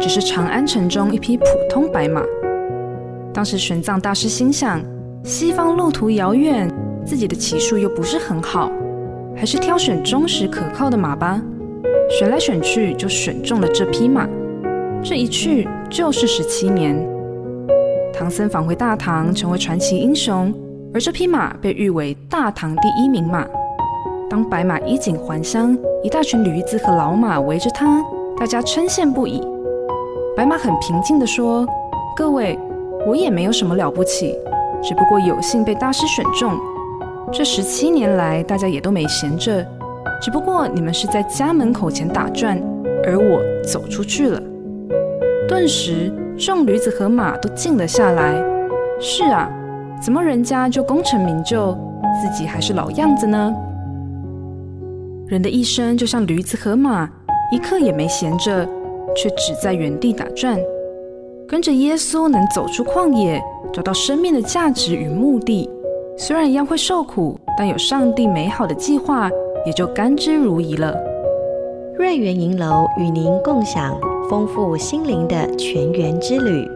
只是长安城中一匹普通白马。当时玄奘大师心想，西方路途遥远，自己的骑术又不是很好，还是挑选忠实可靠的马吧。选来选去，就选中了这匹马。这一去就是十七年。唐僧返回大唐，成为传奇英雄，而这匹马被誉为大唐第一名马。当白马衣锦还乡，一大群驴子和老马围着它，大家称羡不已。白马很平静地说：“各位，我也没有什么了不起。”只不过有幸被大师选中，这十七年来大家也都没闲着。只不过你们是在家门口前打转，而我走出去了。顿时，众驴子和马都静了下来。是啊，怎么人家就功成名就，自己还是老样子呢？人的一生就像驴子和马，一刻也没闲着，却只在原地打转。跟着耶稣能走出旷野。找到生命的价值与目的，虽然一样会受苦，但有上帝美好的计划，也就甘之如饴了。瑞园银楼与您共享丰富心灵的全员之旅。